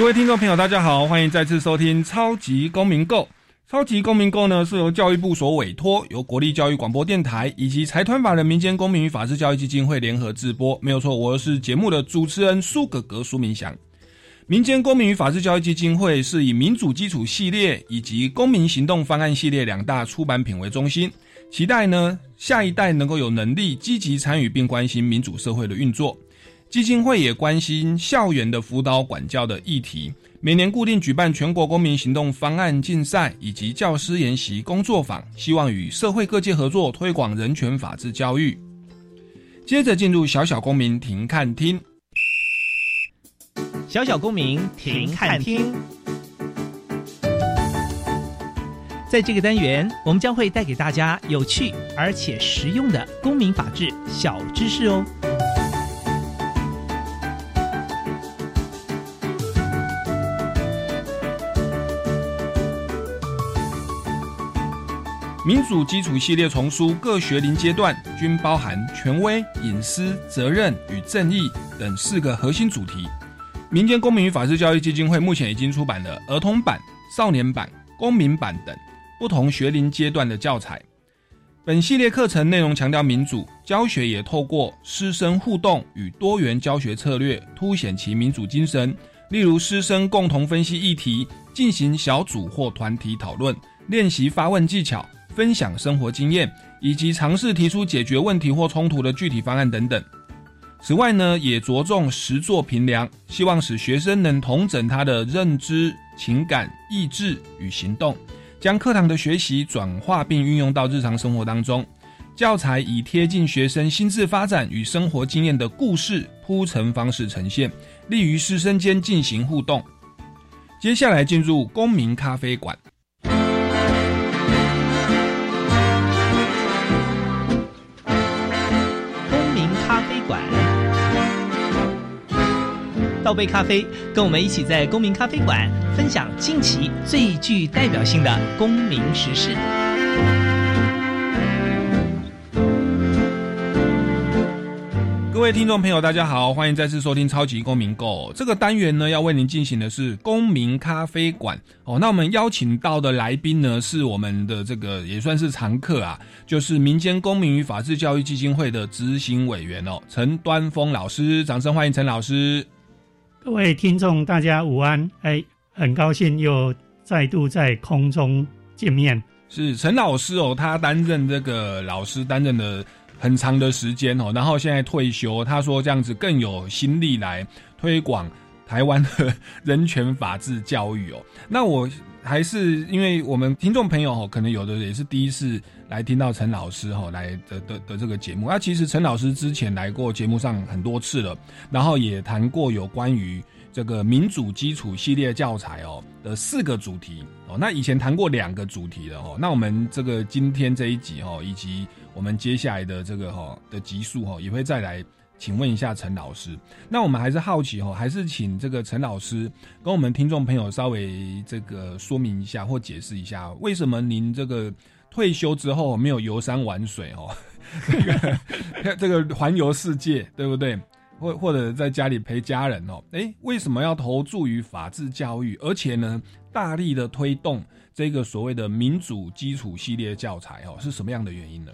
各位听众朋友，大家好，欢迎再次收听《超级公民购》。《超级公民购》呢是由教育部所委托，由国立教育广播电台以及财团法人民间公民与法治教育基金会联合制播。没有错，我是节目的主持人苏格格苏明祥。民间公民与法治教育基金会是以民主基础系列以及公民行动方案系列两大出版品为中心，期待呢下一代能够有能力积极参与并关心民主社会的运作。基金会也关心校园的辅导管教的议题，每年固定举办全国公民行动方案竞赛以及教师研习工作坊，希望与社会各界合作推广人权法治教育。接着进入小小公民停看厅，小小公民停看厅，在这个单元，我们将会带给大家有趣而且实用的公民法治小知识哦。民主基础系列丛书各学龄阶段均包含权威、隐私、责任与正义等四个核心主题。民间公民与法治教育基金会目前已经出版了儿童版、少年版、公民版等不同学龄阶段的教材。本系列课程内容强调民主教学，也透过师生互动与多元教学策略，凸显其民主精神。例如，师生共同分析议题，进行小组或团体讨论，练习发问技巧。分享生活经验，以及尝试提出解决问题或冲突的具体方案等等。此外呢，也着重实作评量，希望使学生能统整他的认知、情感、意志与行动，将课堂的学习转化并运用到日常生活当中。教材以贴近学生心智发展与生活经验的故事铺陈方式呈现，利于师生间进行互动。接下来进入公民咖啡馆。倒杯咖啡，跟我们一起在公民咖啡馆分享近期最具代表性的公民时事。各位听众朋友，大家好，欢迎再次收听《超级公民购》这个单元呢，要为您进行的是公民咖啡馆哦。那我们邀请到的来宾呢，是我们的这个也算是常客啊，就是民间公民与法治教育基金会的执行委员哦，陈端峰老师，掌声欢迎陈老师。各位听众，大家午安！哎，很高兴又再度在空中见面。是陈老师哦，他担任这个老师担任了很长的时间哦，然后现在退休。他说这样子更有心力来推广台湾的人权法治教育哦。那我还是因为我们听众朋友哦，可能有的也是第一次来听到陈老师哈来的的的这个节目。那其实陈老师之前来过节目上很多次了，然后也谈过有关于这个民主基础系列教材哦的四个主题哦。那以前谈过两个主题的哦。那我们这个今天这一集哦，以及我们接下来的这个哈的集数哈，也会再来。请问一下陈老师，那我们还是好奇哦，还是请这个陈老师跟我们听众朋友稍微这个说明一下或解释一下，为什么您这个退休之后没有游山玩水哦？这个 这个环游世界对不对？或或者在家里陪家人哦？诶，为什么要投注于法治教育，而且呢，大力的推动这个所谓的民主基础系列教材哦？是什么样的原因呢？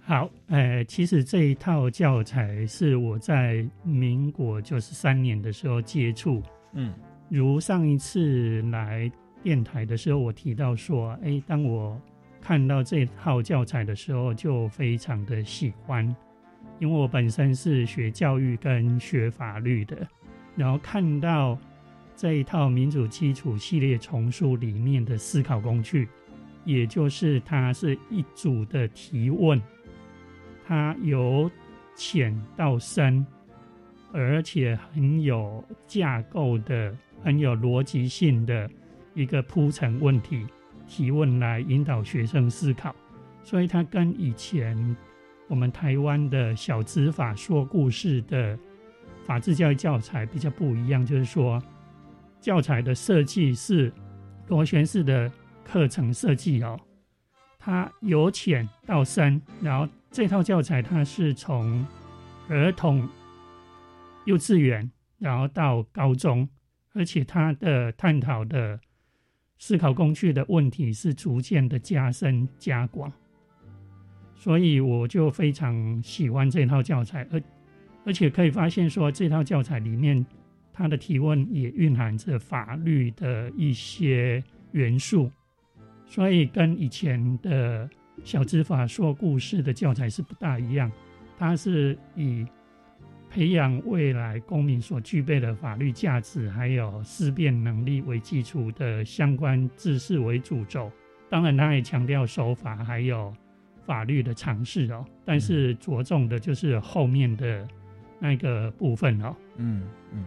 好，呃，其实这一套教材是我在民国九十三年的时候接触，嗯，如上一次来电台的时候，我提到说，哎，当我看到这套教材的时候，就非常的喜欢，因为我本身是学教育跟学法律的，然后看到这一套民主基础系列丛书里面的思考工具，也就是它是一组的提问。它由浅到深，而且很有架构的很有逻辑性的一个铺陈问题提问来引导学生思考，所以它跟以前我们台湾的小资法说故事的法治教育教材比较不一样，就是说教材的设计是螺旋式的课程设计哦，它由浅到深，然后这套教材它是从儿童幼稚园，然后到高中。而且它的探讨的思考工具的问题是逐渐的加深加广，所以我就非常喜欢这套教材，而而且可以发现说这套教材里面它的提问也蕴含着法律的一些元素，所以跟以前的小知法说故事的教材是不大一样，它是以。培养未来公民所具备的法律价值，还有思辨能力为基础的相关知识为主轴。当然，他也强调守法还有法律的尝试哦，但是着重的就是后面的那个部分哦。嗯嗯。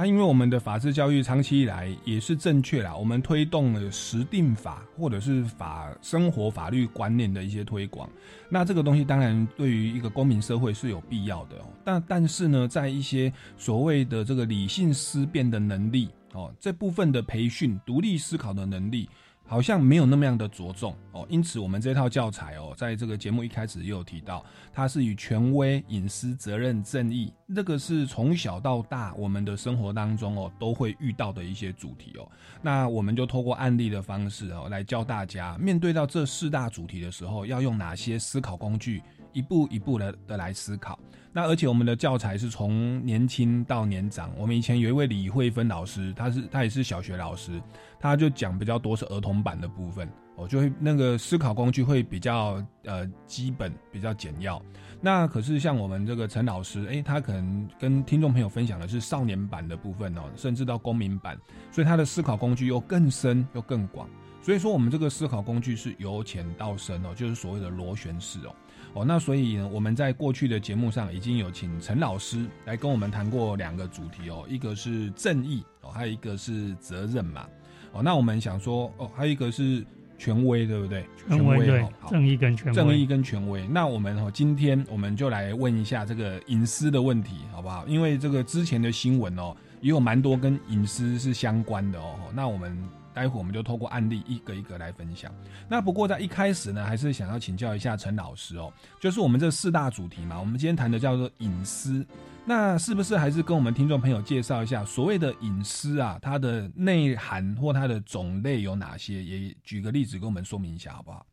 那因为我们的法治教育长期以来也是正确啦，我们推动了实定法或者是法生活法律观念的一些推广。那这个东西当然对于一个公民社会是有必要的哦。但但是呢，在一些所谓的这个理性思辨的能力哦，这部分的培训、独立思考的能力。好像没有那么样的着重哦，因此我们这套教材哦，在这个节目一开始也有提到，它是以权威、隐私、责任、正义，这个是从小到大我们的生活当中哦都会遇到的一些主题哦。那我们就透过案例的方式哦，来教大家面对到这四大主题的时候，要用哪些思考工具，一步一步的的来思考。那而且我们的教材是从年轻到年长。我们以前有一位李慧芬老师，他是他也是小学老师，他就讲比较多是儿童版的部分，哦，就会那个思考工具会比较呃基本，比较简要。那可是像我们这个陈老师，诶，他可能跟听众朋友分享的是少年版的部分哦，甚至到公民版，所以他的思考工具又更深又更广。所以说我们这个思考工具是由浅到深哦，就是所谓的螺旋式哦。哦，那所以呢，我们在过去的节目上已经有请陈老师来跟我们谈过两个主题哦，一个是正义哦，还有一个是责任嘛。哦，那我们想说哦，还有一个是权威，对不对？权威对，正义跟权威，正义跟权威。那我们哦，今天我们就来问一下这个隐私的问题，好不好？因为这个之前的新闻哦，也有蛮多跟隐私是相关的哦。那我们。待会我们就透过案例一个一个来分享。那不过在一开始呢，还是想要请教一下陈老师哦，就是我们这四大主题嘛，我们今天谈的叫做隐私，那是不是还是跟我们听众朋友介绍一下所谓的隐私啊，它的内涵或它的种类有哪些？也举个例子跟我们说明一下好不好？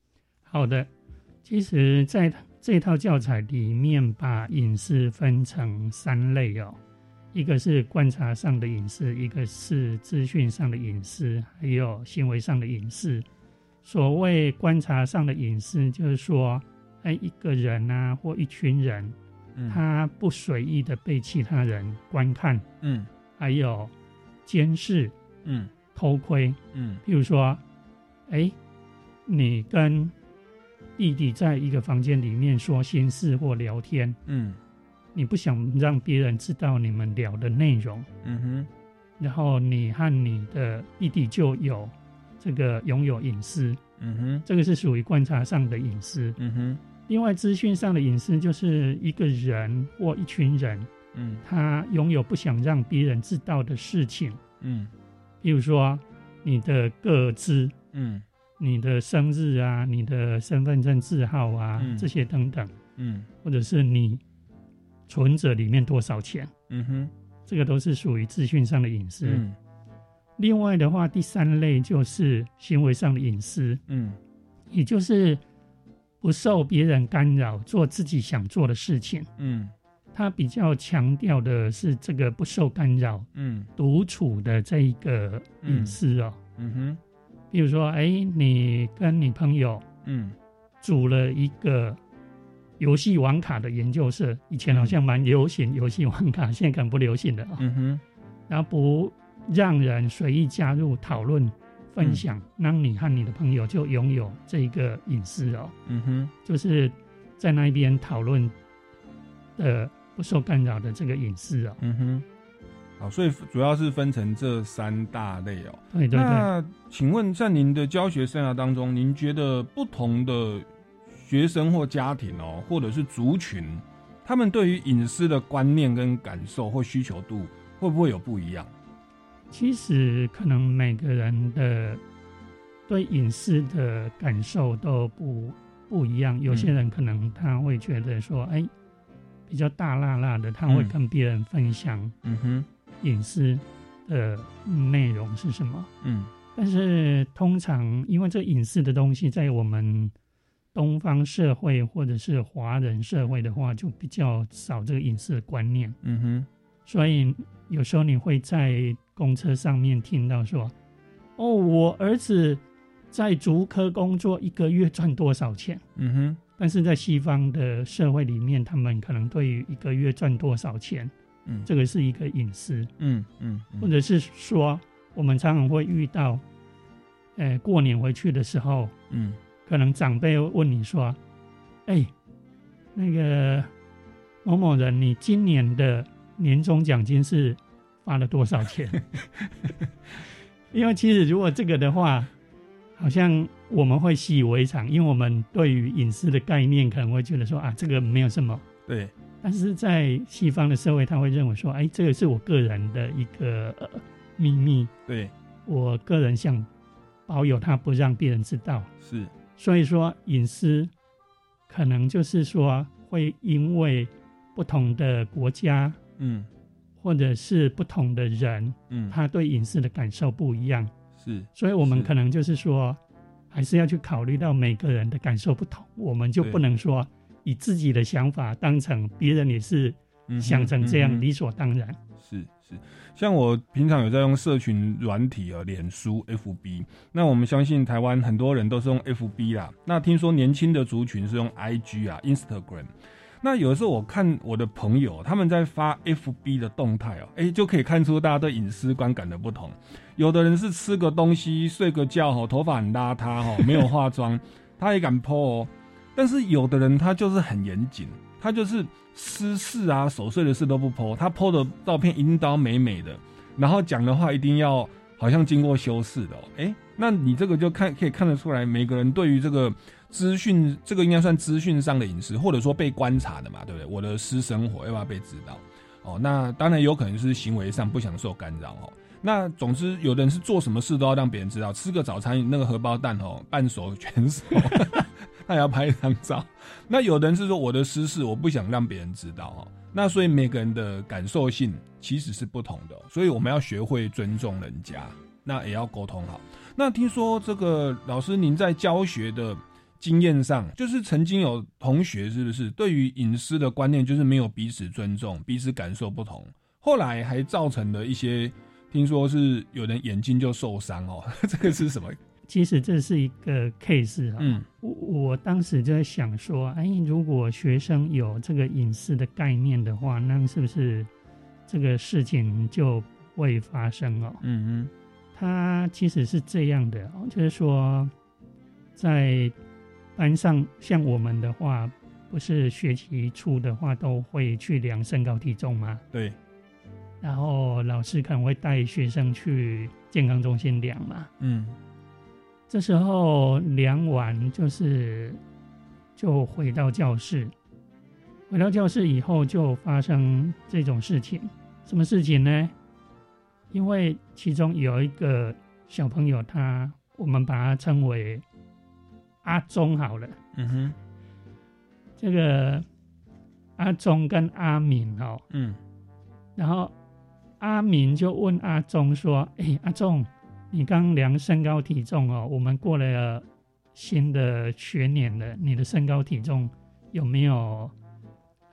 好的，其实在这套教材里面，把隐私分成三类哦。一个是观察上的隐私，一个是资讯上的隐私，还有行为上的隐私。所谓观察上的隐私，就是说，哎，一个人啊，或一群人，他不随意的被其他人观看，嗯，还有监视，嗯，偷窥，嗯，譬如说，哎，你跟弟弟在一个房间里面说心事或聊天，嗯。你不想让别人知道你们聊的内容，嗯哼，然后你和你的弟弟就有这个拥有隐私，嗯哼，这个是属于观察上的隐私，嗯哼。另外，资讯上的隐私就是一个人或一群人，嗯，他拥有不想让别人知道的事情，嗯，比如说你的个资，嗯，你的生日啊，你的身份证字号啊，这些等等，嗯，或者是你。存折里面多少钱？嗯哼，这个都是属于资讯上的隐私。嗯，另外的话，第三类就是行为上的隐私。嗯，也就是不受别人干扰，做自己想做的事情。嗯，他比较强调的是这个不受干扰，嗯，独处的这一个隐私哦。嗯哼，比如说，哎，你跟你朋友，嗯，组了一个。游戏网卡的研究社以前好像蛮流行游戏网卡，现在可能不流行了啊。嗯哼，然后不让人随意加入讨论分享，让你和你的朋友就拥有这个隐私哦。嗯哼，就是在那边讨论的不受干扰的这个隐私哦。嗯哼，好，所以主要是分成这三大类哦。对对对。那请问在您的教学生涯当中，您觉得不同的学生或家庭哦，或者是族群，他们对于隐私的观念跟感受或需求度，会不会有不一样？其实可能每个人的对隐私的感受都不不一样。有些人可能他会觉得说，哎，比较大辣辣的，他会跟别人分享。嗯哼。隐私的内容是什么？嗯，但是通常因为这隐私的东西，在我们东方社会或者是华人社会的话，就比较少这个隐私的观念。嗯哼，所以有时候你会在公车上面听到说：“哦，我儿子在竹科工作，一个月赚多少钱？”嗯哼，但是在西方的社会里面，他们可能对于一个月赚多少钱。嗯，这个是一个隐私。嗯嗯，或者是说，我们常常会遇到，呃，过年回去的时候，嗯，可能长辈问你说：“哎，那个某某人，你今年的年终奖金是发了多少钱？” 因为其实如果这个的话，好像我们会习以为常，因为我们对于隐私的概念可能会觉得说啊，这个没有什么。对。但是在西方的社会，他会认为说：“哎，这个是我个人的一个秘密，对我个人想保有它，不让别人知道。”是，所以说隐私可能就是说会因为不同的国家，嗯，或者是不同的人，嗯，他对隐私的感受不一样。是，所以我们可能就是说，还是要去考虑到每个人的感受不同，我们就不能说。以自己的想法当成别人也是想成这样理所当然。是，像我平常有在用社群软体啊，脸书、FB。那我们相信台湾很多人都是用 FB 啦。那听说年轻的族群是用 IG 啊、Instagram。那有的时候我看我的朋友他们在发 FB 的动态哦，哎，就可以看出大家对隐私观感的不同。有的人是吃个东西、睡个觉哈，头发很邋遢哈，没有化妆，他也敢 po 哦。但是有的人他就是很严谨，他就是私事啊、琐碎的事都不剖，他剖的照片一定要美美的，然后讲的话一定要好像经过修饰的。哎，那你这个就看可以看得出来，每个人对于这个资讯，这个应该算资讯上的隐私，或者说被观察的嘛，对不对？我的私生活要不要被知道？哦，那当然有可能是行为上不想受干扰哦。那总之，有的人是做什么事都要让别人知道，吃个早餐那个荷包蛋哦，半熟全熟。那也要拍一张照，那有的人是说我的私事我不想让别人知道哦，那所以每个人的感受性其实是不同的，所以我们要学会尊重人家，那也要沟通好。那听说这个老师您在教学的经验上，就是曾经有同学是不是对于隐私的观念就是没有彼此尊重，彼此感受不同，后来还造成了一些，听说是有人眼睛就受伤哦，这个是什么？其实这是一个 case 啊，嗯，我我当时就在想说，哎，如果学生有这个隐私的概念的话，那是不是这个事情就会发生哦？嗯嗯，他其实是这样的哦，就是说，在班上像我们的话，不是学期初的话都会去量身高体重吗？对，然后老师可能会带学生去健康中心量嘛，嗯。这时候量完就是就回到教室，回到教室以后就发生这种事情，什么事情呢？因为其中有一个小朋友，他我们把他称为阿忠好了，嗯哼，这个阿忠跟阿敏哦，嗯，然后阿敏就问阿忠说：“哎，阿忠。”你刚量身高体重哦，我们过了新的学年了，你的身高体重有没有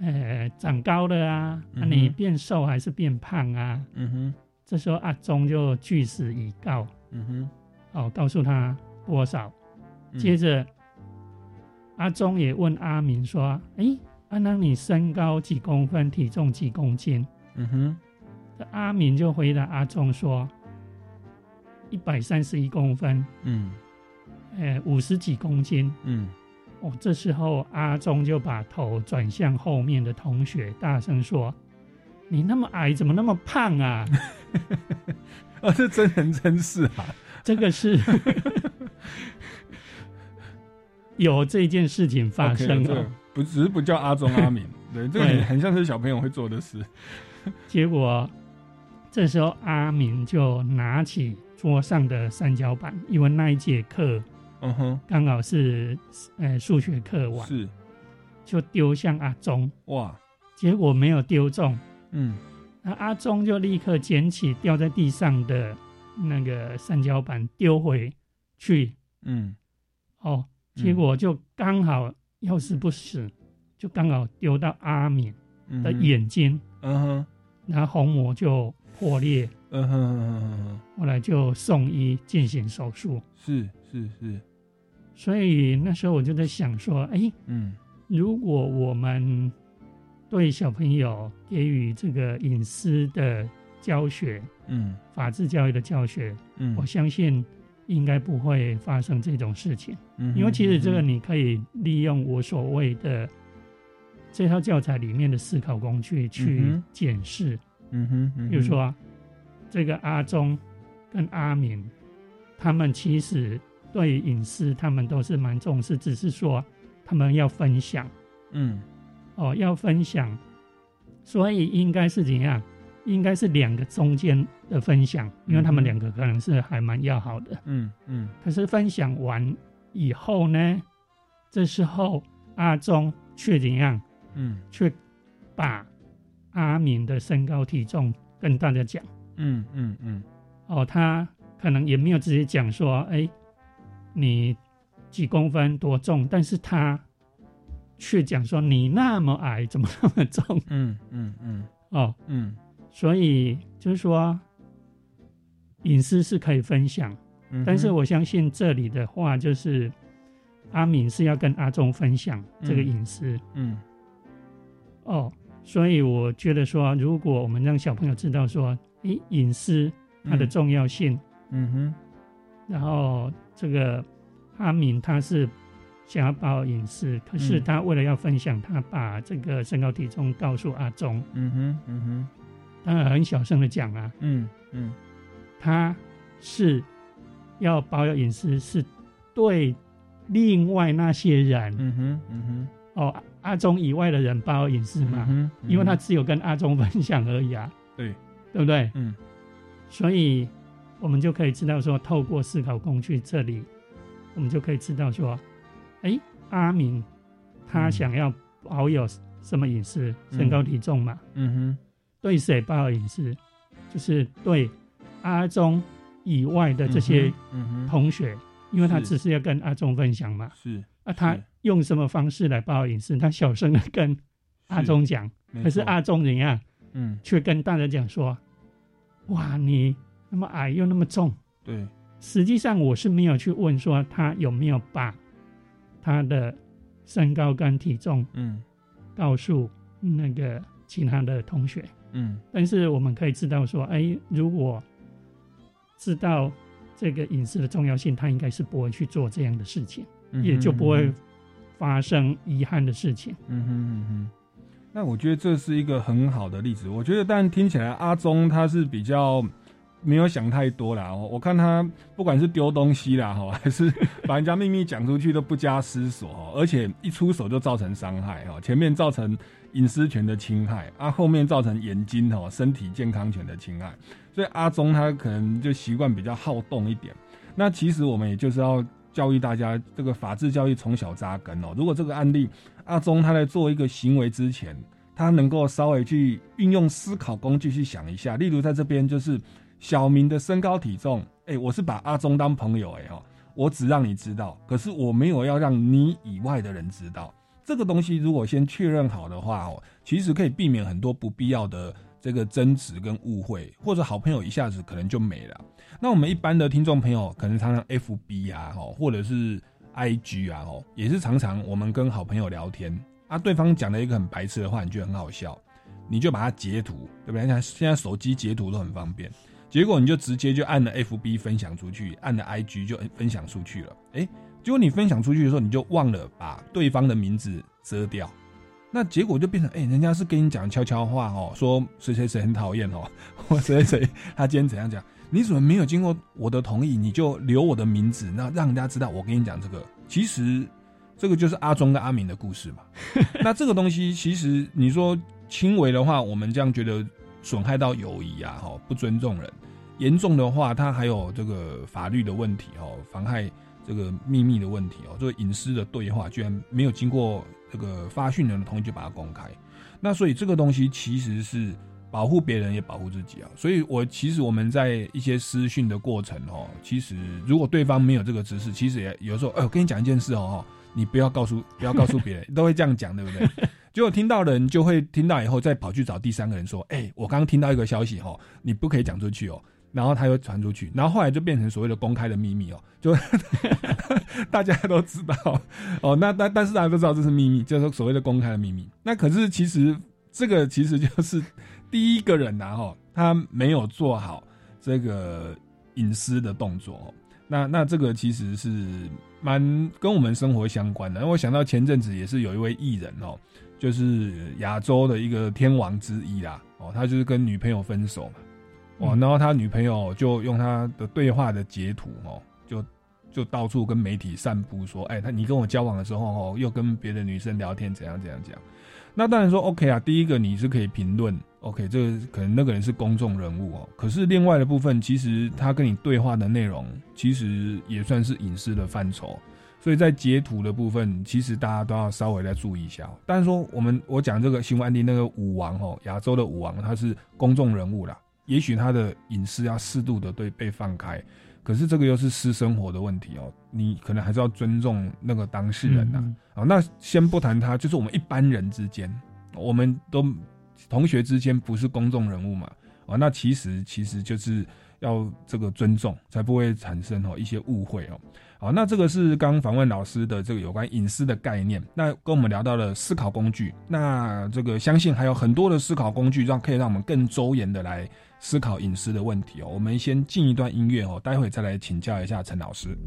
呃长高了啊？那你变瘦还是变胖啊？嗯哼，这时候阿忠就据实以告，嗯哼，哦，告诉他多少。接着阿忠也问阿明说：“哎，阿南你身高几公分，体重几公斤？”嗯哼，阿明就回答阿忠说。一百三十一公分，嗯，呃，五十几公斤，嗯，哦，这时候阿忠就把头转向后面的同学，大声说：“你那么矮，怎么那么胖啊？啊，这真人真事啊！这个是 有这件事情发生啊，不只是不叫阿忠阿敏，对，这个很像是小朋友会做的事。结果这时候阿敏就拿起桌上的三角板，因为那一节课，嗯哼，刚好是呃数学课完，是就丢向阿忠，哇，结果没有丢中。嗯，那阿忠就立刻捡起掉在地上的那个三角板丢回去。嗯，哦，结果就刚好，要是不死，就刚好丢到阿敏的眼睛。嗯哼，然后虹膜就破裂。嗯哼，后来就送医进行手术。是是是，所以那时候我就在想说，哎，嗯，如果我们对小朋友给予这个隐私的教学，嗯，法治教育的教学，嗯，我相信应该不会发生这种事情，嗯，因为其实这个你可以利用我所谓的这套教材里面的思考工具去检视，嗯哼，比如说这个阿忠跟阿明，他们其实对隐私他们都是蛮重视，只是说他们要分享，嗯。哦，要分享，所以应该是怎样？应该是两个中间的分享，因为他们两个可能是还蛮要好的。嗯嗯。可是分享完以后呢，这时候阿忠却怎样？嗯，却把阿明的身高体重跟大家讲。嗯嗯嗯。哦，他可能也没有直接讲说，哎，你几公分多重，但是他。却讲说你那么矮，怎么那么重？嗯嗯嗯，哦嗯，所以就是说隐私是可以分享，但是我相信这里的话就是阿敏是要跟阿忠分享这个隐私。嗯，哦，所以我觉得说，如果我们让小朋友知道说，诶，隐私它的重要性，嗯哼，然后这个阿敏他是。想要保隐私，可是他为了要分享，他把这个身高体重告诉阿忠。嗯哼，嗯哼，当然很小声的讲啊。嗯嗯，他是要保有隐私，是对另外那些人。嗯哼，嗯哼，哦，阿忠以外的人保有隐私嘛？嗯因为他只有跟阿忠分享而已啊。对，对不对？嗯，所以我们就可以知道说，透过思考工具这里，我们就可以知道说。哎，阿明，他想要保有什么隐私？身高体重嘛。嗯哼。对谁保有隐私？就是对阿忠以外的这些同学，因为他只是要跟阿忠分享嘛。是。啊，他用什么方式来保有隐私？他小声的跟阿忠讲，可是阿忠怎样？嗯。却跟大家讲说：“哇，你那么矮又那么重。”对。实际上我是没有去问说他有没有把。他的身高跟体重，嗯，告诉那个其他的同学，嗯，但是我们可以知道说，哎，如果知道这个隐私的重要性，他应该是不会去做这样的事情，也就不会发生遗憾的事情。嗯哼嗯哼，那我觉得这是一个很好的例子。我觉得，但听起来阿忠他是比较。没有想太多啦，我看他不管是丢东西啦，哈，还是把人家秘密讲出去都不加思索，而且一出手就造成伤害，哈，前面造成隐私权的侵害，啊，后面造成眼睛哈身体健康权的侵害，所以阿忠他可能就习惯比较好动一点。那其实我们也就是要教育大家，这个法治教育从小扎根哦。如果这个案例阿忠他在做一个行为之前，他能够稍微去运用思考工具去想一下，例如在这边就是。小明的身高体重，哎，我是把阿忠当朋友，哎哦，我只让你知道，可是我没有要让你以外的人知道。这个东西如果先确认好的话，哦，其实可以避免很多不必要的这个争执跟误会，或者好朋友一下子可能就没了。那我们一般的听众朋友，可能常常 F B 啊，哦，或者是 I G 啊，哦，也是常常我们跟好朋友聊天，啊，对方讲了一个很白痴的话，你觉得很好笑，你就把它截图，对不对？现在手机截图都很方便。结果你就直接就按了 F B 分享出去，按了 I G 就分享出去了。哎，结果你分享出去的时候，你就忘了把对方的名字遮掉，那结果就变成，哎，人家是跟你讲悄悄话哦，说谁谁谁很讨厌哦，或谁谁谁他今天怎样讲，你怎么没有经过我的同意，你就留我的名字，那让人家知道我跟你讲这个，其实这个就是阿忠跟阿明的故事嘛。那这个东西其实你说轻微的话，我们这样觉得损害到友谊啊，哈，不尊重人；严重的话，他还有这个法律的问题哦，妨害这个秘密的问题哦，这个隐私的对话居然没有经过。这个发讯人的同意就把它公开，那所以这个东西其实是保护别人也保护自己啊。所以我其实我们在一些私讯的过程哦，其实如果对方没有这个知识，其实也有时候，哎，我跟你讲一件事哦，你不要告诉不要告诉别人，都会这样讲，对不对？结果听到的人就会听到以后再跑去找第三个人说，哎，我刚刚听到一个消息哦，你不可以讲出去哦。然后他又传出去，然后后来就变成所谓的公开的秘密哦，就大家都知道哦。那但但是大家都知道这是秘密，就是所谓的公开的秘密。那可是其实这个其实就是第一个人呐哈，他没有做好这个隐私的动作。那那这个其实是蛮跟我们生活相关的。我想到前阵子也是有一位艺人哦，就是亚洲的一个天王之一啦哦，他就是跟女朋友分手嘛。哦，然后他女朋友就用他的对话的截图哦，就就到处跟媒体散布说，哎，他你跟我交往的时候哦，又跟别的女生聊天，怎样怎样怎样。那当然说 OK 啊，第一个你是可以评论，OK，这个可能那个人是公众人物哦。可是另外的部分，其实他跟你对话的内容，其实也算是隐私的范畴。所以在截图的部分，其实大家都要稍微再注意一下。但是说我们我讲这个新闻案例那个舞王哦，亚洲的舞王，他是公众人物啦。也许他的隐私要适度的对被放开，可是这个又是私生活的问题哦，你可能还是要尊重那个当事人呐。啊，那先不谈他，就是我们一般人之间，我们都同学之间不是公众人物嘛。啊，那其实其实就是要这个尊重，才不会产生哦一些误会哦。好，那这个是刚访问老师的这个有关隐私的概念。那跟我们聊到了思考工具，那这个相信还有很多的思考工具，让可以让我们更周延的来思考隐私的问题哦。我们先进一段音乐哦，待会再来请教一下陈老师。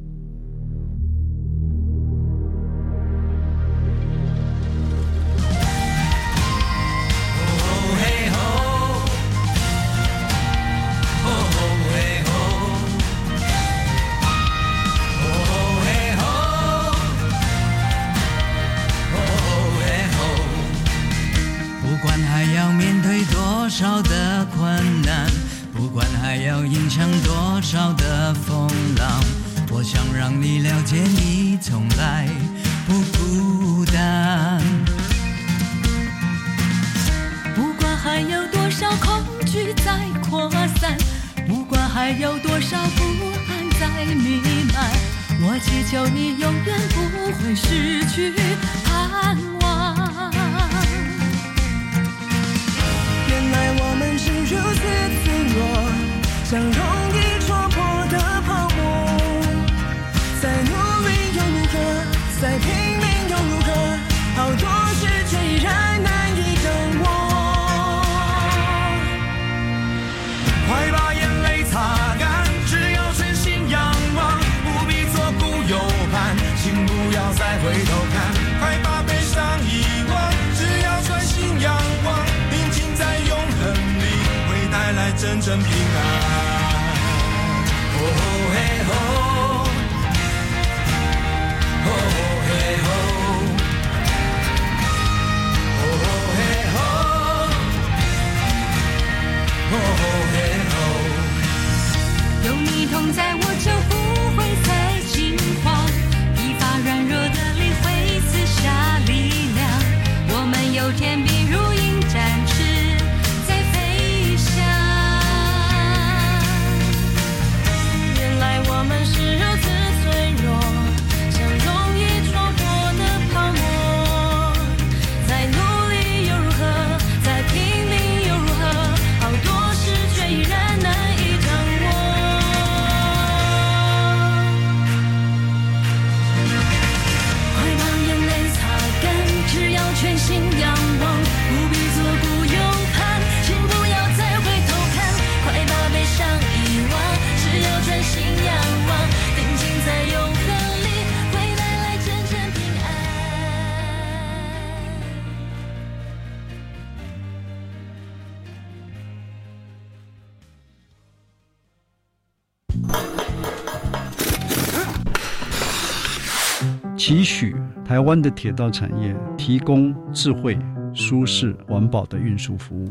湾的铁道产业提供智慧、舒适、环保的运输服务。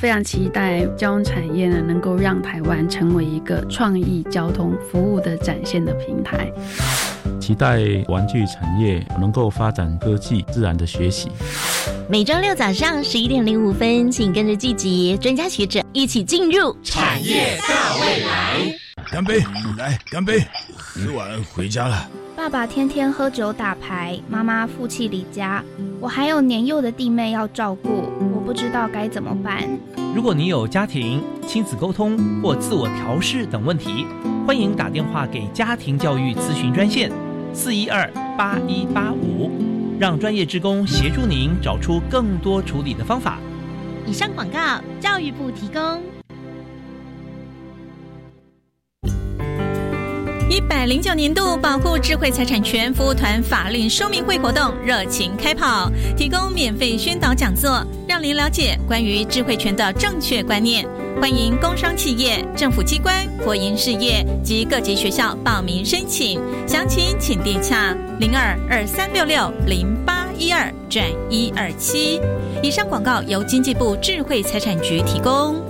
非常期待交通产业呢，能够让台湾成为一个创意交通服务的展现的平台。期待玩具产业能够发展科技、自然的学习。每周六早上十一点零五分，请跟着季节专家学者一起进入产业大未来。干杯！来，干杯！喝完回家了。爸爸天天喝酒打牌，妈妈负气离家，我还有年幼的弟妹要照顾，我不知道该怎么办。如果你有家庭、亲子沟通或自我调试等问题，欢迎打电话给家庭教育咨询专线四一二八一八五，让专业职工协助您找出更多处理的方法。以上广告，教育部提供。一百零九年度保护智慧财产权服务团法令说明会活动热情开跑，提供免费宣导讲座，让您了解关于智慧权的正确观念。欢迎工商企业、政府机关、国营事业及各级学校报名申请，详情请电洽零二二三六六零八一二转一二七。以上广告由经济部智慧财产局提供。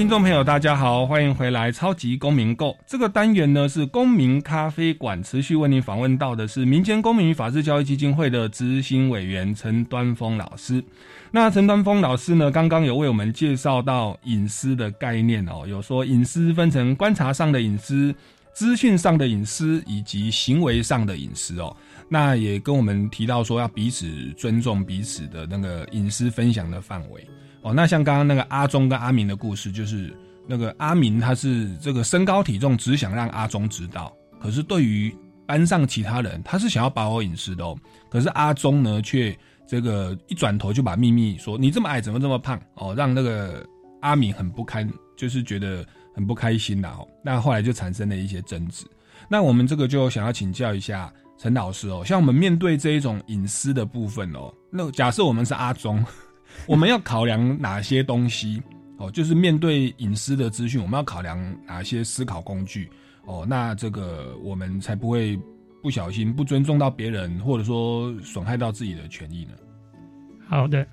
听众朋友，大家好，欢迎回来《超级公民购》这个单元呢，是公民咖啡馆持续为您访问到的是民间公民与法治教育基金会的执行委员陈端峰老师。那陈端峰老师呢，刚刚有为我们介绍到隐私的概念哦，有说隐私分成观察上的隐私、资讯上的隐私以及行为上的隐私哦。那也跟我们提到说，要彼此尊重彼此的那个隐私分享的范围。哦，那像刚刚那个阿忠跟阿明的故事，就是那个阿明他是这个身高体重只想让阿忠知道，可是对于班上其他人，他是想要保有隐私的哦。可是阿忠呢，却这个一转头就把秘密说：“你这么矮，怎么这么胖？”哦，让那个阿明很不堪，就是觉得很不开心的哦。那后来就产生了一些争执。那我们这个就想要请教一下陈老师哦，像我们面对这一种隐私的部分哦，那假设我们是阿忠。我们要考量哪些东西？哦，就是面对隐私的资讯，我们要考量哪些思考工具？哦，那这个我们才不会不小心不尊重到别人，或者说损害到自己的权益呢？好的，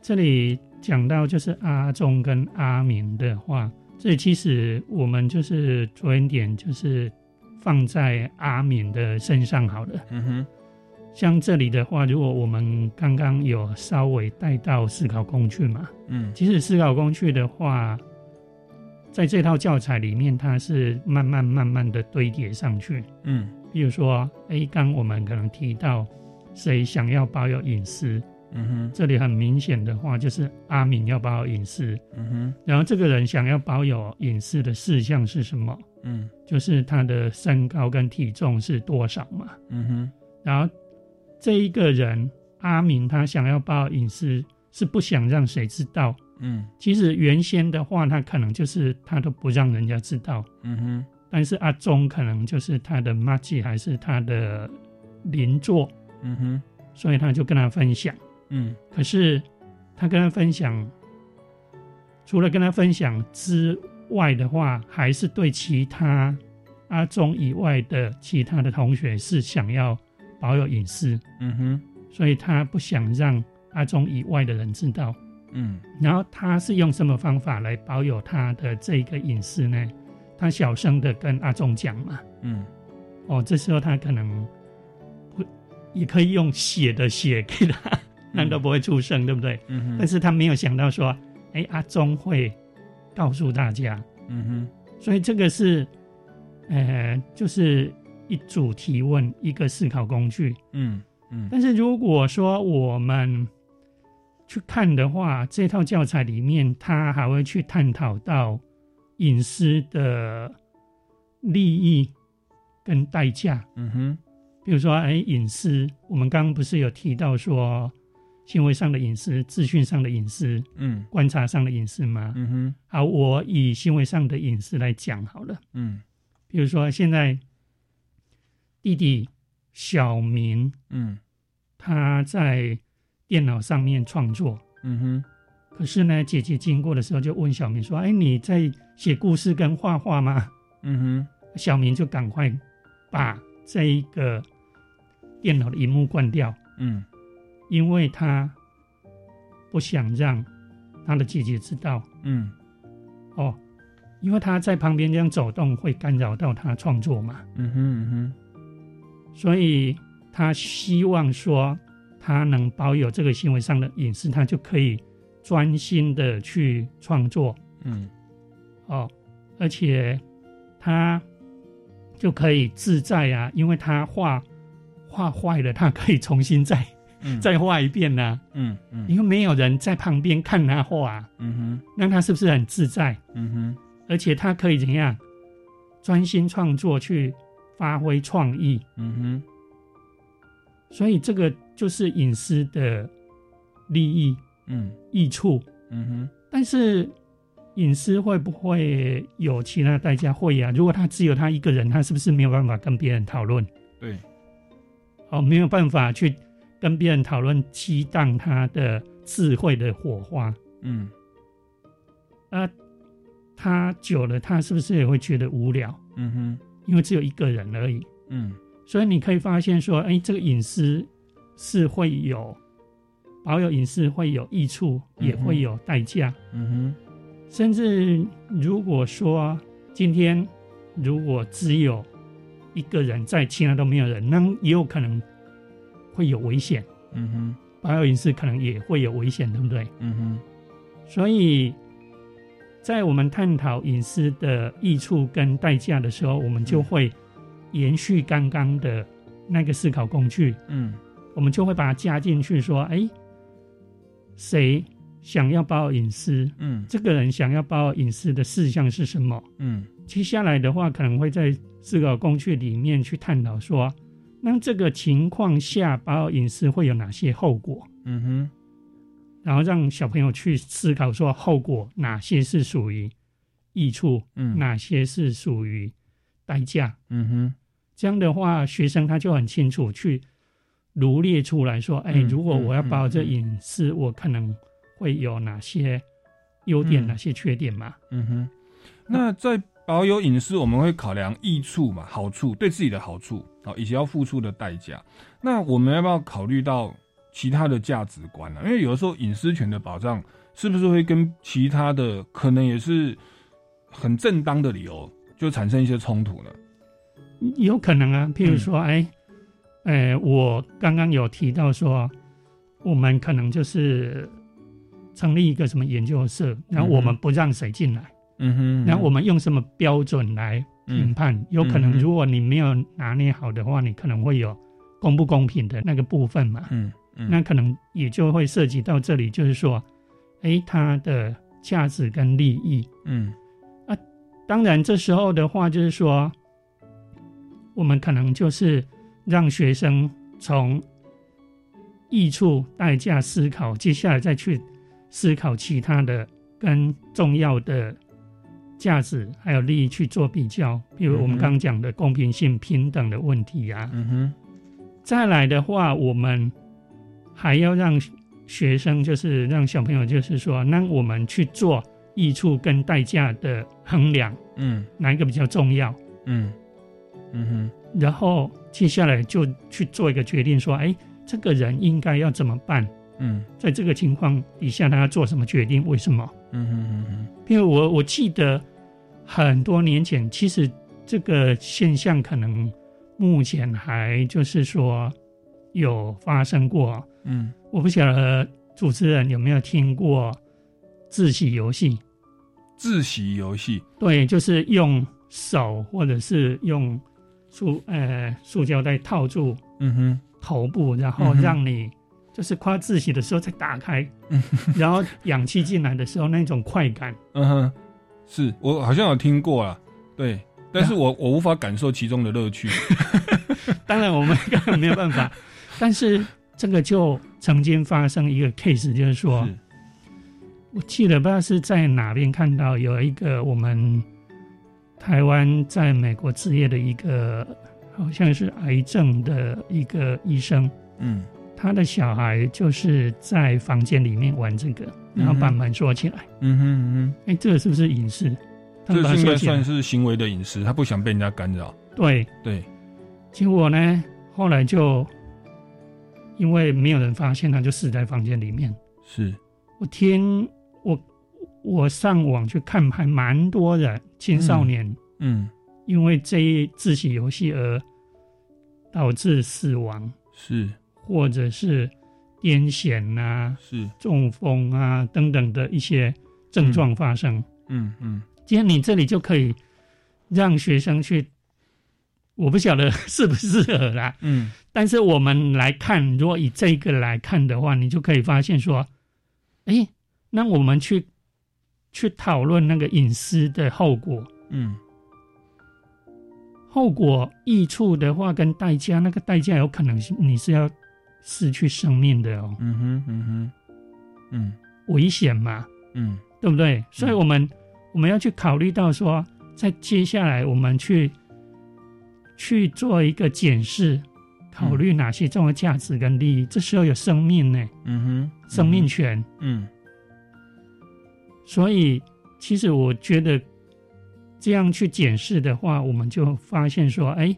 这里讲到就是阿忠跟阿明的话，这里其实我们就是着眼点就是放在阿明的身上好了。嗯哼。像这里的话，如果我们刚刚有稍微带到思考工具嘛，嗯，其实思考工具的话，在这套教材里面，它是慢慢慢慢的堆叠上去，嗯，比如说 A 刚我们可能提到谁想要保有隐私，嗯哼，这里很明显的话就是阿敏要保有隐私，嗯哼，然后这个人想要保有隐私的事项是什么？嗯，就是他的身高跟体重是多少嘛，嗯哼，然后。这一个人阿明，他想要报隐私，是不想让谁知道。嗯，其实原先的话，他可能就是他都不让人家知道。嗯哼，但是阿忠可能就是他的妈吉还是他的邻座。嗯哼，所以他就跟他分享。嗯，可是他跟他分享，除了跟他分享之外的话，还是对其他阿忠以外的其他的同学是想要。保有隐私，嗯哼，所以他不想让阿忠以外的人知道，嗯，然后他是用什么方法来保有他的这个隐私呢？他小声的跟阿忠讲嘛，嗯，哦，这时候他可能会也可以用写的写给他，那都不会出声，对不对？嗯哼，但是他没有想到说，哎，阿忠会告诉大家，嗯哼，所以这个是，呃，就是。一组提问，一个思考工具。嗯，嗯，但是如果说我们去看的话，这套教材里面，它还会去探讨到隐私的利益跟代价。嗯哼，比如说，哎，隐私，我们刚刚不是有提到说，行为上的隐私、资讯上的隐私，嗯，观察上的隐私吗？嗯哼，好，我以行为上的隐私来讲好了。嗯，比如说现在弟弟小明，嗯，他在电脑上面创作，嗯哼，可是呢，姐姐经过的时候就问小明说：“哎，你在写故事跟画画吗？”嗯哼，小明就赶快把这一个电脑的荧幕关掉，嗯，因为他不想让他的姐姐知道，嗯，哦，因为他在旁边这样走动会干扰到他创作嘛，嗯哼嗯哼，所以他希望说。他能保有这个行为上的隐私，他就可以专心的去创作，嗯，哦，而且他就可以自在啊，因为他画画坏了，他可以重新再、嗯、再画一遍呢、嗯嗯，因为没有人在旁边看他画，嗯哼，那他是不是很自在？嗯哼，而且他可以怎样专心创作去发挥创意，嗯哼。所以这个就是隐私的利益，嗯，益处，嗯哼。但是隐私会不会有其他代价？会呀、啊。如果他只有他一个人，他是不是没有办法跟别人讨论？对，哦，没有办法去跟别人讨论激荡他的智慧的火花。嗯，啊，他久了，他是不是也会觉得无聊？嗯哼，因为只有一个人而已。嗯。所以你可以发现说，哎，这个隐私是会有保有隐私会有益处，也会有代价。嗯哼，甚至如果说今天如果只有一个人在，其他都没有人，那也有可能会有危险。嗯哼，保有隐私可能也会有危险，对不对？嗯哼，所以在我们探讨隐私的益处跟代价的时候，我们就会。延续刚刚的那个思考工具，嗯，我们就会把它加进去，说，哎，谁想要保有隱私？嗯，这个人想要保有隱私的事项是什么？嗯，接下来的话，可能会在思考工具里面去探讨说，那这个情况下保有隱私会有哪些后果？嗯哼，然后让小朋友去思考，说后果哪些是属于益处，嗯，哪些是属于代价？嗯哼。这样的话，学生他就很清楚去罗列出来说：“哎，如果我要保有這隱私，我可能会有哪些優點、哪些缺点嘛？”嗯哼。那在保有隐私，我们会考量益处嘛，好处对自己的好处啊，以及要付出的代价。那我们要不要考虑到其他的价值观呢？因为有的时候隐私权的保障，是不是会跟其他的可能也是很正当的理由，就产生一些冲突呢？有可能啊，譬如说，哎、嗯，呃，我刚刚有提到说，我们可能就是成立一个什么研究社，然后我们不让谁进来，嗯哼，然后我们用什么标准来评判？嗯、有可能如果你没有拿捏好的话，你可能会有公不公平的那个部分嘛，嗯嗯，那可能也就会涉及到这里，就是说，哎，它的价值跟利益，嗯，啊，当然这时候的话，就是说。我们可能就是让学生从益处、代价思考，接下来再去思考其他的跟重要的价值还有利益去做比较，比如我们刚讲的公平性、平等的问题啊。嗯哼。再来的话，我們還要让学生，就是让小朋友，就是说，那我们去做益处跟代价的衡量，嗯，哪一个比较重要？嗯。嗯哼，然后接下来就去做一个决定，说，哎，这个人应该要怎么办？嗯，在这个情况底下，他要做什么决定？为什么？嗯哼嗯哼，因为我我记得很多年前，其实这个现象可能目前还就是說有发生过。嗯，我不晓得主持人有没有听过自洗游戏？自洗游戏，对，就是用手或者是用。塑呃塑胶袋套住，嗯哼，头部，然后让你就是快自习的时候再打开，然后氧气进来的时候那种快感。嗯哼，是我好像有听过啊，对，但是我我无法感受其中的乐趣。当然我们根本没有办法，但是这个就曾经发生一个 case，就是说，我记得不知道是在哪边看到有一个我们台湾在美国置业的一个。好像是癌症的一个医生，嗯，他的小孩就是在房间里面玩这个，然后把门锁起来，嗯哼嗯，哎，这个是不是隐私？这应该算是行为的隐私，他不想被人家干扰。对。对，结果呢，后来就因为没有人发现，他就死在房间里面。是我听我我上网去看，还蛮多人青少年，嗯。因为这一自习游戏而导致死亡，是或者是癫痫啊，是中风啊等等的一些症状发生。嗯嗯，今天你这里就可以让学生去，我不晓得 适不适合啦。嗯，但是我们来看，如果以这个来看的话，你就可以发现说，哎，那我们去去讨论那个隐私的后果。嗯。后果益处的话，跟代价，那个代价有可能是你是要失去生命的哦。嗯哼，嗯哼，嗯，危险嘛，嗯，对不对？所以，我们我们要去考虑到说，在接下来我们去去做一个检视，考虑哪些重要价值跟利益。这时候有生命呢，嗯哼，生命权，嗯。所以，其实我觉得。这样去检视的话，我们就发现说，哎，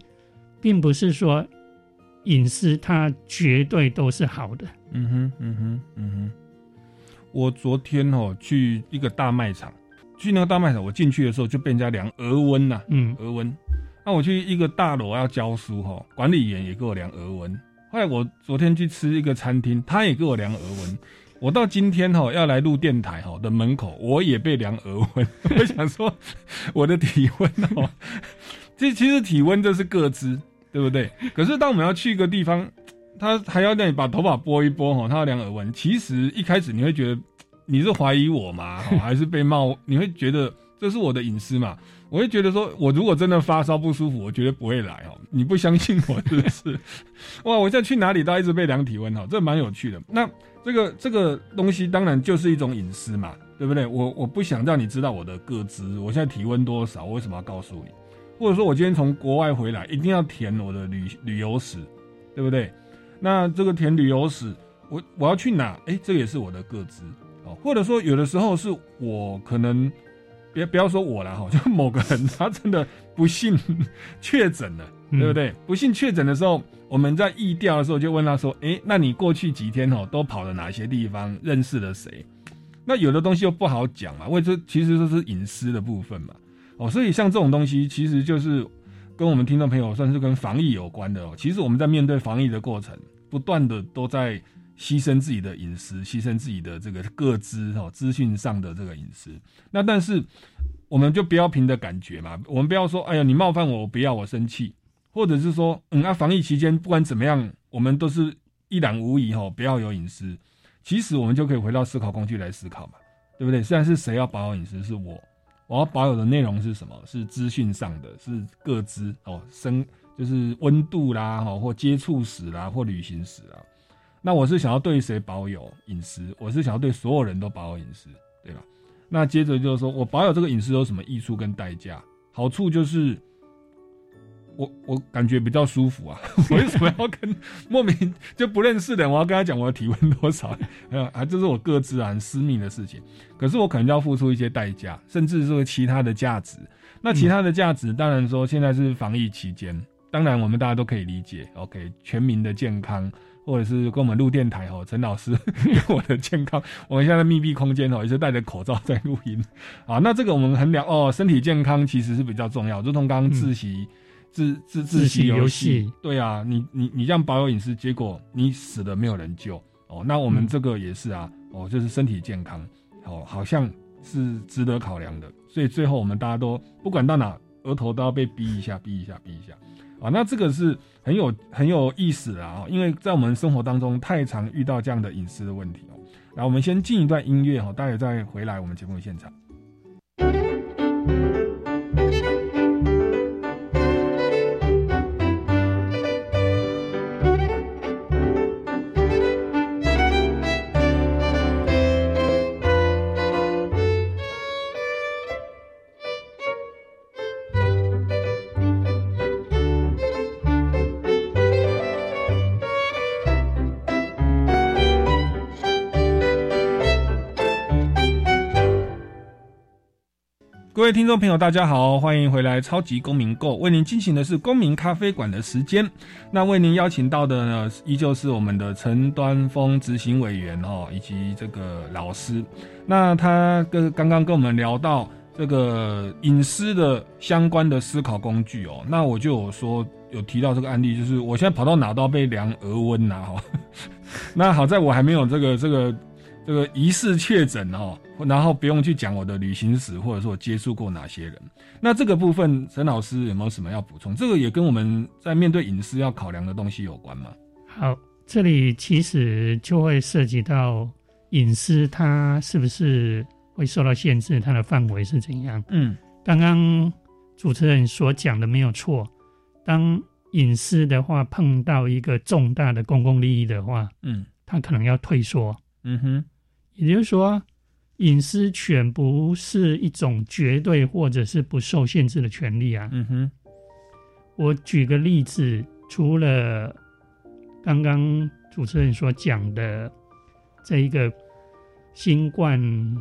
并不是说隐私它绝对都是好的。嗯哼，嗯哼，嗯哼。我昨天哦去一个大卖场，去那个大卖场，我进去的时候就被人家量额温呐，嗯，额温。那我去一个大楼要教书哈，管理员也给我量额温。后来我昨天去吃一个餐厅，他也给我量额温。我到今天哈要来录电台哈的门口，我也被量额温。我想说，我的体温哦，这其实体温这是各自，对不对？可是当我们要去一个地方，他还要让你把头发拨一拨哈，他要量耳温。其实一开始你会觉得你是怀疑我吗？还是被冒？你会觉得这是我的隐私嘛？我会觉得说，我如果真的发烧不舒服，我绝对不会来哦。你不相信我是不是？哇！我现在去哪里都一直被量体温哈，这蛮有趣的。那。这个这个东西当然就是一种隐私嘛，对不对？我我不想让你知道我的个资，我现在体温多少，我为什么要告诉你？或者说我今天从国外回来，一定要填我的旅旅游史，对不对？那这个填旅游史，我我要去哪？哎，这也是我的个资哦。或者说有的时候是我可能，别不要说我了哈，就某个人他真的不幸 确诊了，对不对？不幸确诊的时候。我们在疫调的时候就问他说：“哎，那你过去几天哦都跑了哪些地方？认识了谁？那有的东西又不好讲嘛，为这其实都是隐私的部分嘛。哦，所以像这种东西，其实就是跟我们听众朋友算是跟防疫有关的哦。其实我们在面对防疫的过程，不断的都在牺牲自己的隐私，牺牲自己的这个个资哦，资讯上的这个隐私。那但是我们就不要凭着感觉嘛，我们不要说，哎呀，你冒犯我，我不要，我生气。”或者是说，嗯，那防疫期间不管怎么样，我们都是一览无遗哈，不要有隐私。其实我们就可以回到思考工具来思考嘛，对不对？虽然是谁要保有隐私，是我，我要保有的内容是什么？是资讯上的，是各资哦，生就是温度啦，哈，或接触史啦，或旅行史啦。那我是想要对谁保有隐私？我是想要对所有人都保有隐私，对吧？那接着就是说我保有这个隐私有什么益处跟代价？好处就是。我我感觉比较舒服啊！我为什么要跟莫名就不认识的人，我要跟他讲我的体温多少？啊，这是我各自啊私密的事情。可是我可能要付出一些代价，甚至说其他的价值。那其他的价值，当然说现在是防疫期间，当然我们大家都可以理解。OK，全民的健康，或者是跟我们录电台哦，陈老师 我的健康，我们现在密闭空间哦，也是戴着口罩在录音啊。那这个我们衡量哦，身体健康其实是比较重要，如同刚刚自习。自自自习游戏，对啊，你你你这样保有隐私，结果你死了没有人救哦。那我们这个也是啊，哦，就是身体健康，哦，好像是值得考量的。所以最后我们大家都不管到哪，额头都要被逼一下，逼一下，逼一下。啊，那这个是很有很有意思的啊，因为在我们生活当中太常遇到这样的隐私的问题哦。来，我们先进一段音乐哈，待会再回来我们节目现场。各位听众朋友，大家好，欢迎回来《超级公民购》，为您进行的是公民咖啡馆的时间。那为您邀请到的呢，依旧是我们的陈端峰执行委员哦，以及这个老师。那他跟刚刚跟我们聊到这个隐私的相关的思考工具哦，那我就有说有提到这个案例，就是我现在跑到哪都要被量额温呐哈。那好在我还没有这个这个。这个疑似确诊哦，然后不用去讲我的旅行史，或者说我接触过哪些人。那这个部分，沈老师有没有什么要补充？这个也跟我们在面对隐私要考量的东西有关吗？好，这里其实就会涉及到隐私，它是不是会受到限制？它的范围是怎样？嗯，刚刚主持人所讲的没有错。当隐私的话碰到一个重大的公共利益的话，嗯，它可能要退缩。嗯哼。也就是说，隐私权不是一种绝对或者是不受限制的权利啊。嗯哼，我举个例子，除了刚刚主持人所讲的这一个新冠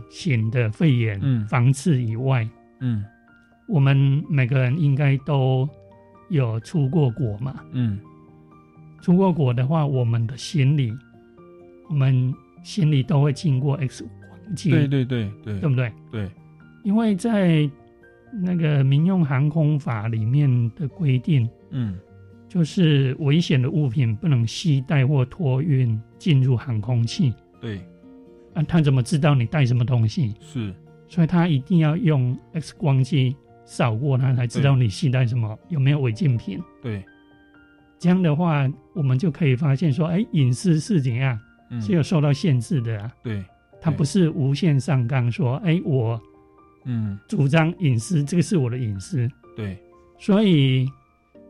型的肺炎防治以外，嗯，我们每个人应该都有出过国嘛。嗯，出过国的话，我们的行李，我们。心里都会经过 X 对对对对，对不对？对，因为在那个民用航空法里面的规定，嗯，就是危险的物品不能携带或托运进入航空器。对，啊，他怎么知道你带什么东西？是，所以他一定要用 X 光机扫过，他才知道你携带什么，有没有违禁品。对，这样的话，我们就可以发现说，哎，隐私是怎样？是有受到限制的啊，对，它不是无限上纲，说，哎，我，嗯，主张隐私，这个是我的隐私，对，所以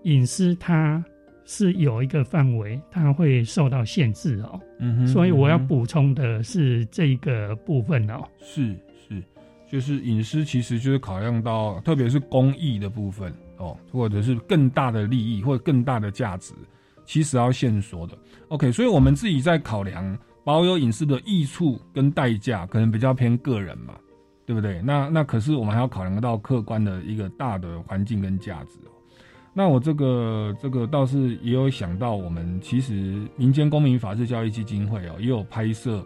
隐私它是有一个范围，它会受到限制哦，嗯哼，所以我要补充的是这个部分哦，是是，就是隐私其实就是考量到，特别是公益的部分哦，或者是更大的利益或者更大的价值。其实要线索的，OK，所以我们自己在考量保有隐私的益处跟代价，可能比较偏个人嘛，对不对？那那可是我们还要考量到客观的一个大的环境跟价值哦。那我这个这个倒是也有想到，我们其实民间公民法治教育基金会哦，也有拍摄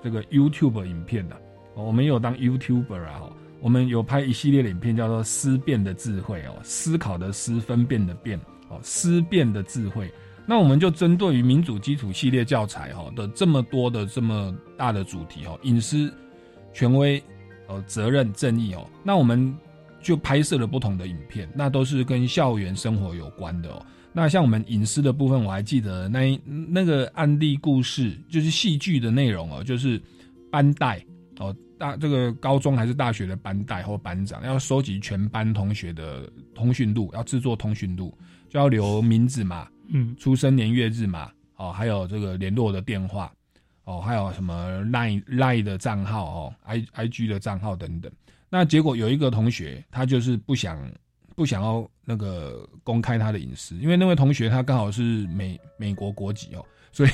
这个 YouTube 影片的，我们也有当 YouTuber 啊，我们有拍一系列的影片，叫做思辨的智慧哦，思考的思，分辨的辨哦，思辨的智慧。那我们就针对于民主基础系列教材哈的这么多的这么大的主题哈，隐私、权威、呃责任、正义哦，那我们就拍摄了不同的影片，那都是跟校园生活有关的哦。那像我们隐私的部分，我还记得那那个案例故事，就是戏剧的内容哦，就是班带哦，大这个高中还是大学的班带或班长要收集全班同学的通讯录，要制作通讯录，就要留名字嘛。嗯，出生年月日嘛，哦，还有这个联络的电话，哦，还有什么 line line 的账号哦，i i g 的账号等等。那结果有一个同学，他就是不想不想要那个公开他的隐私，因为那位同学他刚好是美美国国籍哦，所以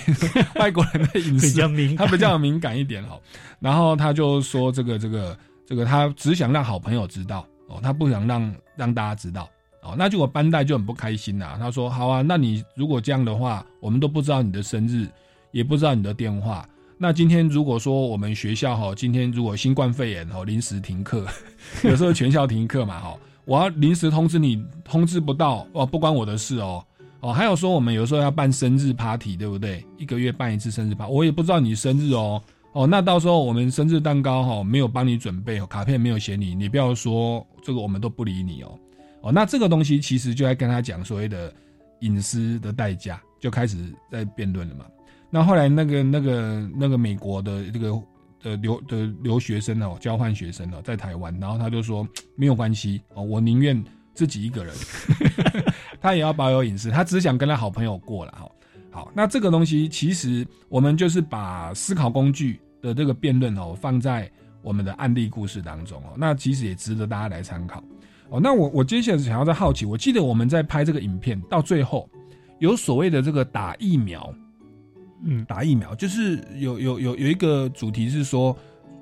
外国人的隐私 比较敏，他比较敏感一点哦。然后他就说这个这个这个，他只想让好朋友知道哦，他不想让让大家知道。哦，那就我班代就很不开心呐。他说：“好啊，那你如果这样的话，我们都不知道你的生日，也不知道你的电话。那今天如果说我们学校哈，今天如果新冠肺炎哈临时停课，有时候全校停课嘛哈，我要临时通知你，通知不到哦，不关我的事哦。哦，还有说我们有时候要办生日 party，对不对？一个月办一次生日 party，我也不知道你生日哦。哦，那到时候我们生日蛋糕哈没有帮你准备，卡片没有写你，你不要说这个，我们都不理你哦。”哦，那这个东西其实就在跟他讲所谓的隐私的代价，就开始在辩论了嘛。那后来那个那个那个美国的这个的留的留学生哦，交换学生哦，在台湾，然后他就说没有关系哦，我宁愿自己一个人，他也要保有隐私，他只想跟他好朋友过了哈。好，那这个东西其实我们就是把思考工具的这个辩论哦放在我们的案例故事当中哦，那其实也值得大家来参考哦。那我我接下来想要再好奇，我记得我们在拍这个影片到最后有所谓的这个打疫苗。嗯，打疫苗就是有有有有一个主题是说，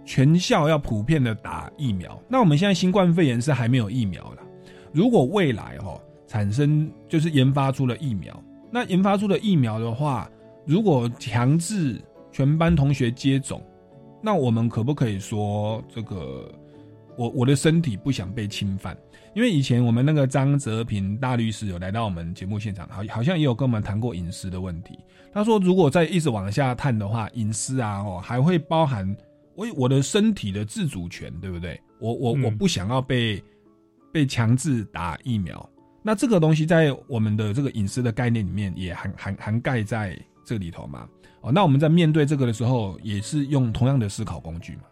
全校要普遍的打疫苗。那我们现在新冠肺炎是还没有疫苗了。如果未来哦产生就是研发出了疫苗，那研发出的疫苗的话，如果强制全班同学接种，那我们可不可以说这个我我的身体不想被侵犯？因为以前我们那个张泽平大律师有来到我们节目现场，好好像也有跟我们谈过隐私的问题。他说，如果再一直往下探的话，隐私啊，哦，还会包含我我的身体的自主权，对不对？我我我不想要被被强制打疫苗，那这个东西在我们的这个隐私的概念里面也涵涵涵盖在这里头嘛。哦，那我们在面对这个的时候，也是用同样的思考工具嘛。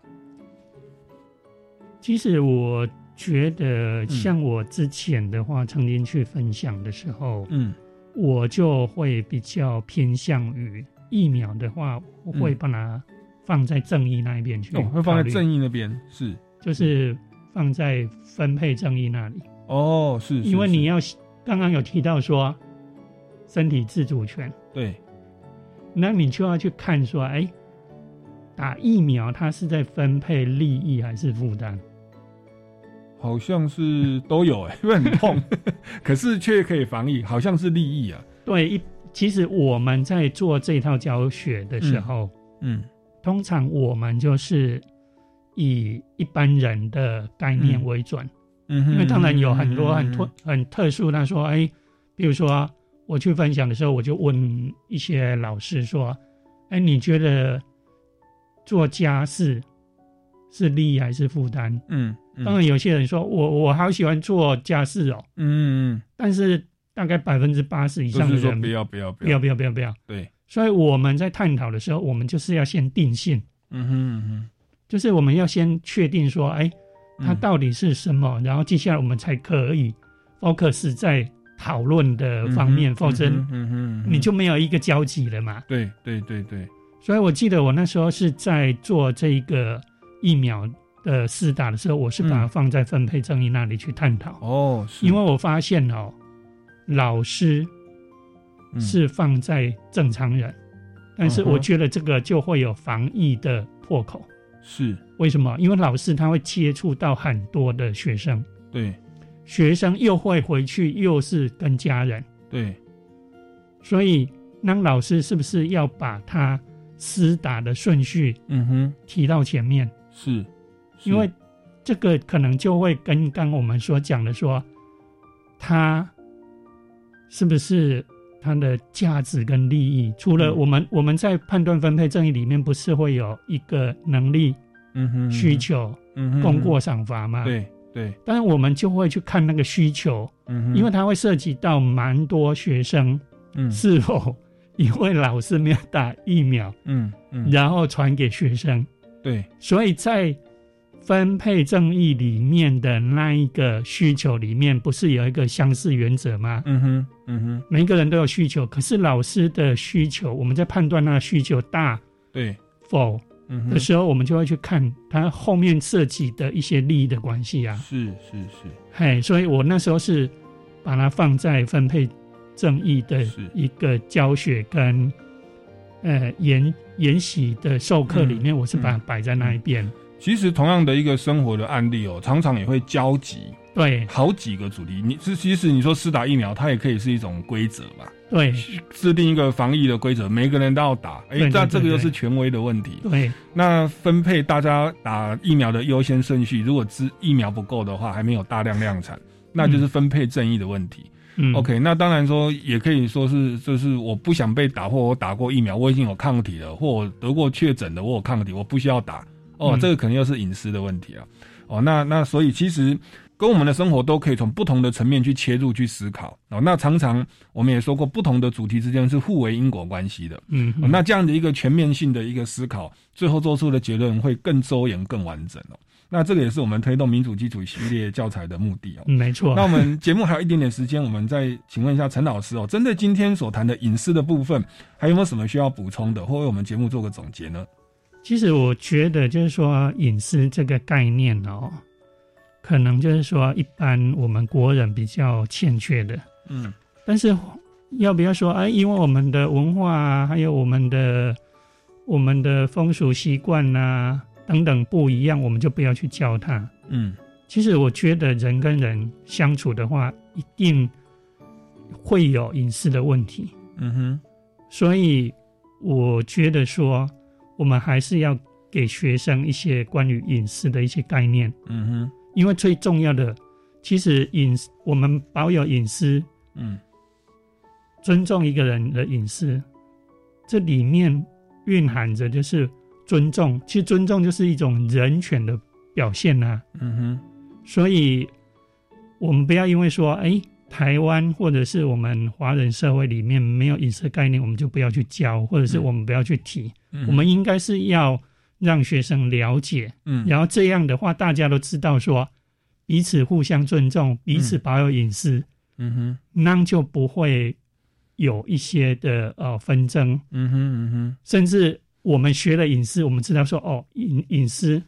其实我。觉得像我之前的话，曾经去分享的时候，嗯，我就会比较偏向于疫苗的话，我会把它放在正义那一边去，会放在正义那边，是，就是放在分配正义那里。哦，是，因为你要刚刚有提到说身体自主权，对，那你就要去看说，哎，打疫苗它是在分配利益还是负担？好像是都有哎，因为很痛，可是却可以防疫，好像是利益啊。对，一其实我们在做这套教学的时候，嗯，通常我们就是以一般人的概念为准，嗯，因为当然有很多很特很特殊。他说，哎，比如说我去分享的时候，我就问一些老师说，哎，你觉得做家事是利益还是负担？嗯。当然，有些人说我我好喜欢做家事哦，嗯，但是大概百分之八十以上的人不要不要不要。不要不要不要，对，所以我们在探讨的时候，我们就是要先定性，嗯哼哼，就是我们要先确定说，哎，它到底是什么，然后接下来我们才可以 focus 在讨论的方面，否则，嗯哼，你就没有一个交集了嘛。对对对对，所以我记得我那时候是在做这个疫苗。的试打的时候，我是把它放在分配正义那里去探讨。哦，因为我发现哦，老师是放在正常人，但是我觉得这个就会有防疫的破口。是。为什么？因为老师他会接触到很多的学生，对，学生又会回去又是跟家人，对，所以那老师是不是要把他施打的顺序，嗯哼，提到前面？是。因为这个可能就会跟刚我们所讲的说，他是不是他的价值跟利益？除了我们我们在判断分配正义里面，不是会有一个能力、嗯哼需求、嗯功过赏罚吗？对对。但是我们就会去看那个需求，嗯因为它会涉及到蛮多学生，嗯，是否 因为老师没有打疫苗，嗯嗯，然后传给学生，对，所以在。分配正义里面的那一个需求里面，不是有一个相似原则吗？嗯哼，嗯哼，每一个人都有需求，可是老师的需求，我们在判断那个需求大对否的时候，我们就会去看他后面涉及的一些利益的关系啊。是是是，嘿，所以我那时候是把它放在分配正义的一个教学跟呃研研习的授课里面，我是把它摆在那一边。其实同样的一个生活的案例哦，常常也会交集，对，好几个主题。你是其实你说施打疫苗，它也可以是一种规则吧，对，制定一个防疫的规则，每个人都要打。哎，那这个又是权威的问题。对，那分配大家打疫苗的优先顺序，如果资疫苗不够的话，还没有大量量产，那就是分配正义的问题。嗯，OK，那当然说也可以说是，就是我不想被打，或我打过疫苗，我已经有抗体了，或我得过确诊的，我有抗体，我不需要打。哦，这个可能又是隐私的问题啊。哦，那那所以其实跟我们的生活都可以从不同的层面去切入去思考哦。那常常我们也说过，不同的主题之间是互为因果关系的。嗯，那这样的一个全面性的一个思考，最后做出的结论会更周延、更完整哦。那这个也是我们推动民主基础系列教材的目的哦。没错。那我们节目还有一点点时间，我们再请问一下陈老师哦，针对今天所谈的隐私的部分，还有没有什么需要补充的，或为我们节目做个总结呢？其实我觉得，就是说隐私这个概念哦，可能就是说一般我们国人比较欠缺的。嗯。但是要不要说啊？因为我们的文化啊还有我们的我们的风俗习惯呐等等不一样，我们就不要去教他。嗯。其实我觉得人跟人相处的话，一定会有隐私的问题。嗯哼。所以我觉得说。我们还是要给学生一些关于隐私的一些概念，嗯哼，因为最重要的，其实隐私，我们保有隐私，嗯，尊重一个人的隐私，这里面蕴含着就是尊重，其实尊重就是一种人权的表现呐，嗯哼，所以我们不要因为说，哎。台湾或者是我们华人社会里面没有隐私概念，我们就不要去教，或者是我们不要去提。我们应该是要让学生了解，嗯，然后这样的话，大家都知道说彼此互相尊重，彼此保有隐私，嗯哼，那就不会有一些的呃纷争，嗯哼嗯哼，甚至我们学了隐私，我们知道说哦隐隐私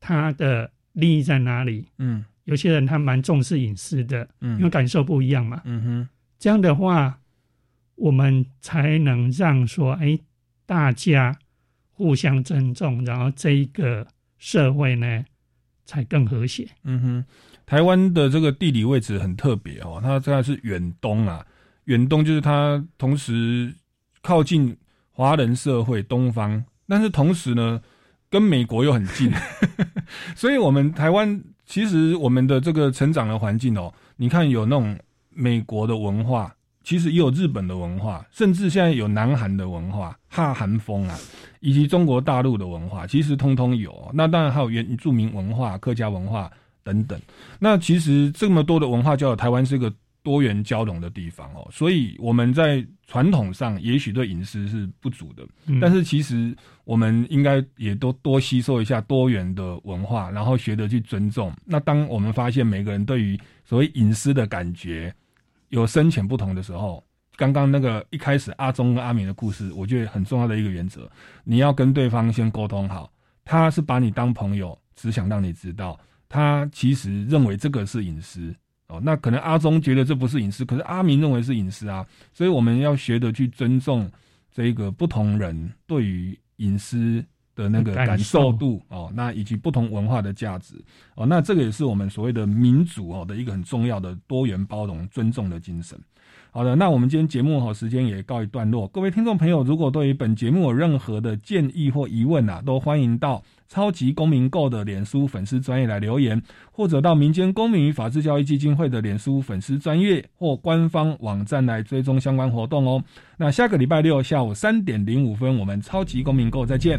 它的利益在哪里，嗯。有些人他蛮重视隐私的，嗯，因为感受不一样嘛，嗯哼，这样的话，我们才能让说，哎，大家互相尊重，然后这一个社会呢，才更和谐。嗯哼，台湾的这个地理位置很特别哦，它这个是远东啊，远东就是它同时靠近华人社会东方，但是同时呢，跟美国又很近，所以我们台湾。其实我们的这个成长的环境哦，你看有那种美国的文化，其实也有日本的文化，甚至现在有南韩的文化，哈韩风啊，以及中国大陆的文化，其实通通有。那当然还有原住民文化、客家文化等等。那其实这么多的文化，交流台湾是个。多元交融的地方哦，所以我们在传统上也许对隐私是不足的，但是其实我们应该也都多吸收一下多元的文化，然后学着去尊重。那当我们发现每个人对于所谓隐私的感觉有深浅不同的时候，刚刚那个一开始阿忠跟阿明的故事，我觉得很重要的一个原则，你要跟对方先沟通好，他是把你当朋友，只想让你知道，他其实认为这个是隐私。哦，那可能阿忠觉得这不是隐私，可是阿明认为是隐私啊，所以我们要学的去尊重这个不同人对于隐私的那个感受度哦，那以及不同文化的价值哦，那这个也是我们所谓的民主哦的一个很重要的多元包容尊重的精神。好的，那我们今天节目好时间也告一段落。各位听众朋友，如果对于本节目有任何的建议或疑问啊，都欢迎到超级公民购的脸书粉丝专业来留言，或者到民间公民与法治教育基金会的脸书粉丝专业或官方网站来追踪相关活动哦。那下个礼拜六下午三点零五分，我们超级公民购再见。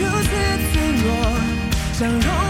如此脆弱，像容